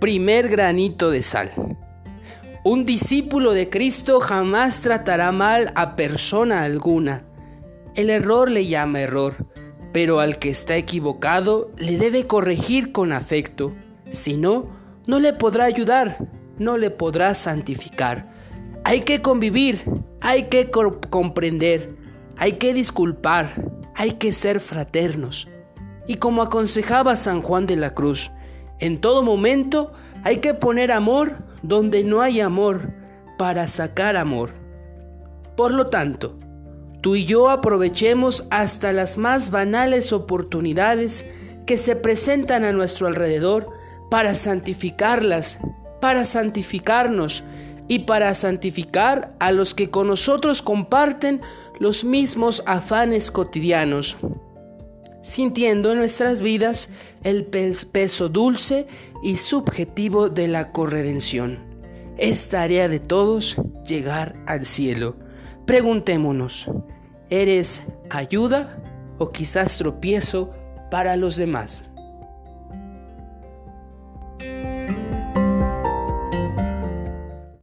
primer granito de sal. Un discípulo de Cristo jamás tratará mal a persona alguna. El error le llama error, pero al que está equivocado le debe corregir con afecto. Si no, no le podrá ayudar, no le podrá santificar. Hay que convivir, hay que comprender, hay que disculpar, hay que ser fraternos. Y como aconsejaba San Juan de la Cruz, en todo momento hay que poner amor donde no hay amor para sacar amor. Por lo tanto, tú y yo aprovechemos hasta las más banales oportunidades que se presentan a nuestro alrededor para santificarlas, para santificarnos y para santificar a los que con nosotros comparten los mismos afanes cotidianos sintiendo en nuestras vidas el peso dulce y subjetivo de la corredención. Es tarea de todos llegar al cielo. Preguntémonos, ¿eres ayuda o quizás tropiezo para los demás?